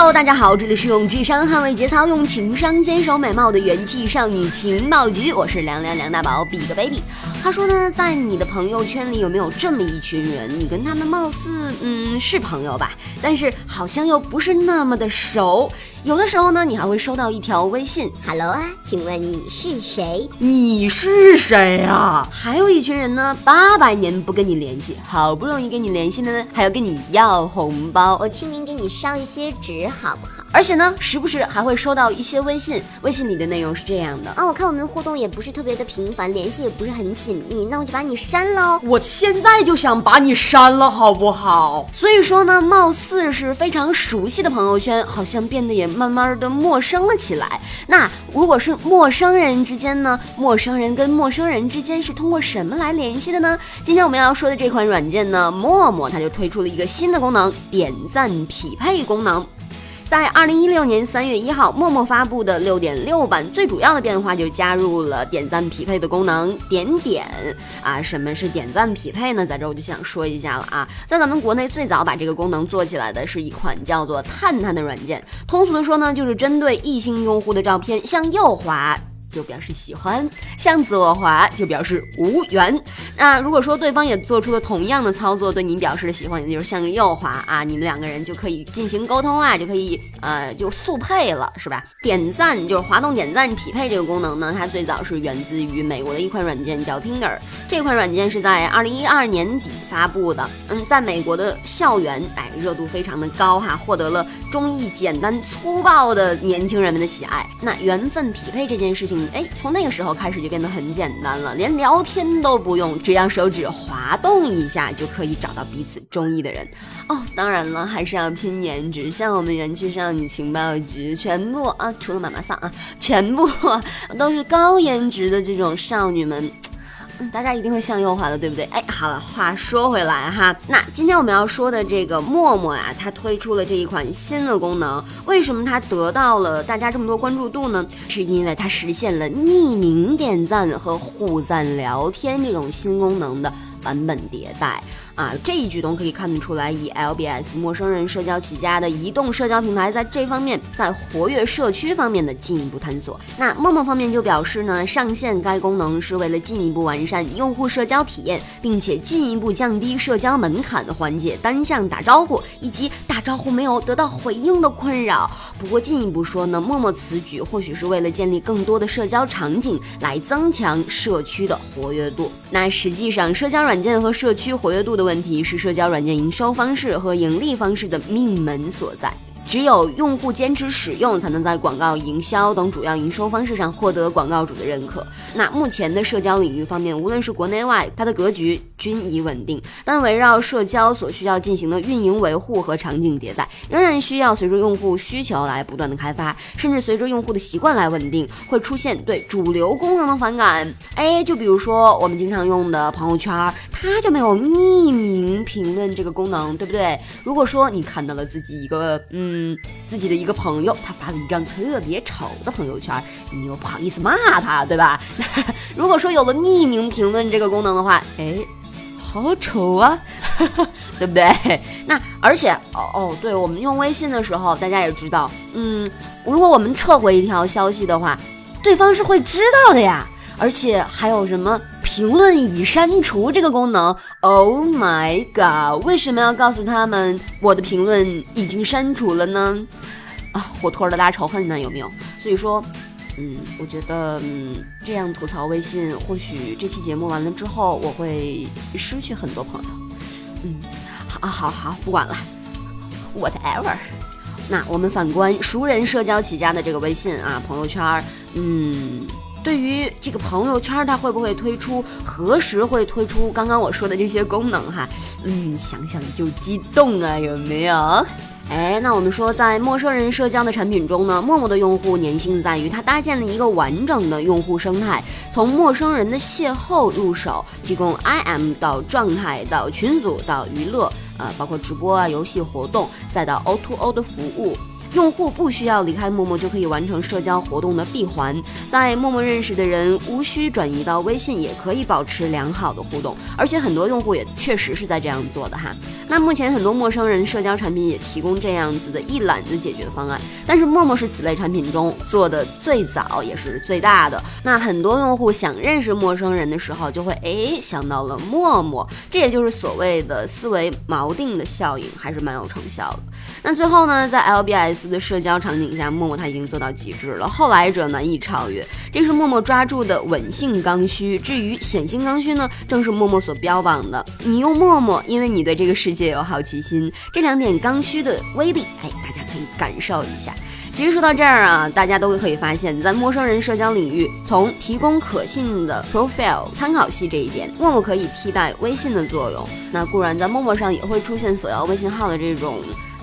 Hello，大家好，这里是用智商捍卫节操，用情商坚守美貌的元气少女情报局，我是凉凉梁大宝比个 Baby。他说呢，在你的朋友圈里有没有这么一群人，你跟他们貌似嗯是朋友吧，但是好像又不是那么的熟。有的时候呢，你还会收到一条微信，Hello 啊，请问你是谁？你是谁啊？还有一群人呢，八百年不跟你联系，好不容易跟你联系呢，还要跟你要红包。我清明给你烧一些纸，好不好？而且呢，时不时还会收到一些微信，微信里的内容是这样的啊，我看我们的互动也不是特别的频繁，联系也不是很紧密，那我就把你删喽。我现在就想把你删了，好不好？所以说呢，貌似是非常熟悉的朋友圈，好像变得也。慢慢的陌生了起来。那如果是陌生人之间呢？陌生人跟陌生人之间是通过什么来联系的呢？今天我们要说的这款软件呢，陌陌它就推出了一个新的功能——点赞匹配功能。在二零一六年三月一号，陌陌发布的六点六版最主要的变化就加入了点赞匹配的功能。点点啊，什么是点赞匹配呢？在这我就想说一下了啊，在咱们国内最早把这个功能做起来的是一款叫做探探的软件。通俗的说呢，就是针对异性用户的照片向右滑。就表示喜欢，向左滑就表示无缘。那如果说对方也做出了同样的操作，对你表示了喜欢，也就是向右滑啊，你们两个人就可以进行沟通啊，就可以呃就速配了，是吧？点赞就是滑动点赞匹配这个功能呢，它最早是源自于美国的一款软件叫 Tinder，这款软件是在二零一二年底发布的。嗯，在美国的校园，哎，热度非常的高哈，获得了中意简单粗暴的年轻人们的喜爱。那缘分匹配这件事情。哎，从那个时候开始就变得很简单了，连聊天都不用，只要手指滑动一下就可以找到彼此中意的人。哦，当然了，还是要拼颜值，像我们元气少女情报局，全部啊，除了妈妈桑啊，全部都是高颜值的这种少女们。大家一定会向右滑的，对不对？哎，好了，话说回来哈，那今天我们要说的这个陌陌啊，它推出了这一款新的功能，为什么它得到了大家这么多关注度呢？是因为它实现了匿名点赞和互赞聊天这种新功能的版本迭代。啊，这一举动可以看得出来，以 LBS 陌生人社交起家的移动社交平台，在这方面在活跃社区方面的进一步探索。那陌陌方面就表示呢，上线该功能是为了进一步完善用户社交体验，并且进一步降低社交门槛的，缓解单向打招呼以及打招呼没有得到回应的困扰。不过进一步说呢，陌陌此举或许是为了建立更多的社交场景，来增强社区的活跃度。那实际上，社交软件和社区活跃度的。问题是社交软件营收方式和盈利方式的命门所在。只有用户坚持使用，才能在广告营销等主要营收方式上获得广告主的认可。那目前的社交领域方面，无论是国内外，它的格局均已稳定，但围绕社交所需要进行的运营维护和场景迭代，仍然需要随着用户需求来不断的开发，甚至随着用户的习惯来稳定，会出现对主流功能的反感。哎，就比如说我们经常用的朋友圈，它就没有匿名评论这个功能，对不对？如果说你看到了自己一个嗯。嗯，自己的一个朋友，他发了一张特别丑的朋友圈，你又不好意思骂他，对吧？那 如果说有了匿名评论这个功能的话，哎，好丑啊，对不对？那而且哦哦，对我们用微信的时候，大家也知道，嗯，如果我们撤回一条消息的话，对方是会知道的呀。而且还有什么评论已删除这个功能？Oh my god！为什么要告诉他们我的评论已经删除了呢？啊，火托的拉仇恨呢？有没有？所以说，嗯，我觉得，嗯，这样吐槽微信，或许这期节目完了之后，我会失去很多朋友。嗯，好，好，好，不管了，whatever。那我们反观熟人社交起家的这个微信啊，朋友圈，嗯。对于这个朋友圈，它会不会推出？何时会推出？刚刚我说的这些功能，哈，嗯，想想就激动啊，有没有？哎，那我们说，在陌生人社交的产品中呢，陌陌的用户粘性在于它搭建了一个完整的用户生态，从陌生人的邂逅入手，提供 IM 到状态到群组到娱乐，呃，包括直播啊、游戏活动，再到 O to O 的服务。用户不需要离开陌陌就可以完成社交活动的闭环，在陌陌认识的人无需转移到微信也可以保持良好的互动，而且很多用户也确实是在这样做的哈。那目前很多陌生人社交产品也提供这样子的一揽子解决方案，但是陌陌是此类产品中做的最早也是最大的。那很多用户想认识陌生人的时候，就会哎想到了陌陌，这也就是所谓的思维锚定的效应，还是蛮有成效的。那最后呢，在 LBS 的社交场景下，陌陌它已经做到极致了，后来者难以超越。这是陌陌抓住的稳性刚需。至于显性刚需呢，正是陌陌所标榜的。你用陌陌，因为你对这个世界有好奇心，这两点刚需的威力，哎，大家可以感受一下。其实说到这儿啊，大家都可以发现，在陌生人社交领域，从提供可信的 profile 参考系这一点，陌陌可以替代微信的作用。那固然在陌陌上也会出现索要微信号的这种。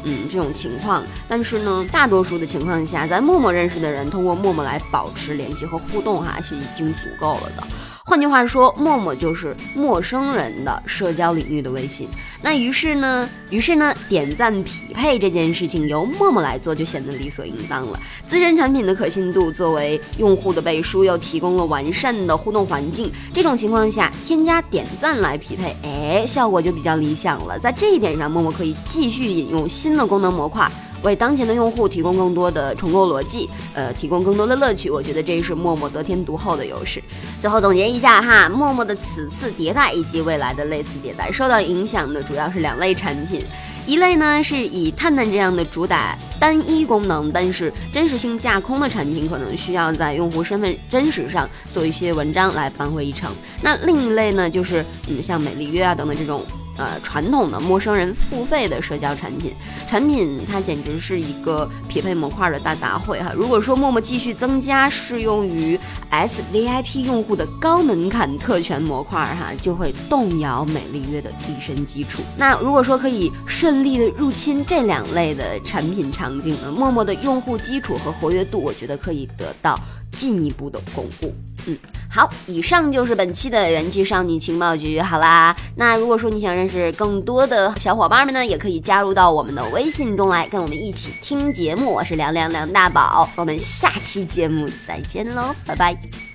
嗯，这种情况，但是呢，大多数的情况下，在陌陌认识的人通过陌陌来保持联系和互动，哈，是已经足够了的。换句话说，陌陌就是陌生人的社交领域的微信。那于是呢，于是呢，点赞匹配这件事情由陌陌来做就显得理所应当了。自身产品的可信度作为用户的背书，又提供了完善的互动环境。这种情况下，添加点赞来匹配，哎，效果就比较理想了。在这一点上，陌陌可以继续引用新的功能模块。为当前的用户提供更多的重构逻辑，呃，提供更多的乐趣，我觉得这是陌陌得天独厚的优势。最后总结一下哈，陌陌的此次迭代以及未来的类似迭代，受到影响的主要是两类产品，一类呢是以探探这样的主打单一功能，但是真实性架空的产品，可能需要在用户身份真实上做一些文章来扳回一城。那另一类呢，就是嗯，像美丽约啊等等这种。呃，传统的陌生人付费的社交产品，产品它简直是一个匹配模块的大杂烩哈。如果说陌陌继续增加适用于 S VIP 用户的高门槛特权模块哈，就会动摇美丽约的立身基础。那如果说可以顺利的入侵这两类的产品场景呢，陌陌的用户基础和活跃度，我觉得可以得到进一步的巩固。嗯。好，以上就是本期的元气少女情报局。好啦，那如果说你想认识更多的小伙伴们呢，也可以加入到我们的微信中来，跟我们一起听节目。我是凉凉梁大宝，我们下期节目再见喽，拜拜。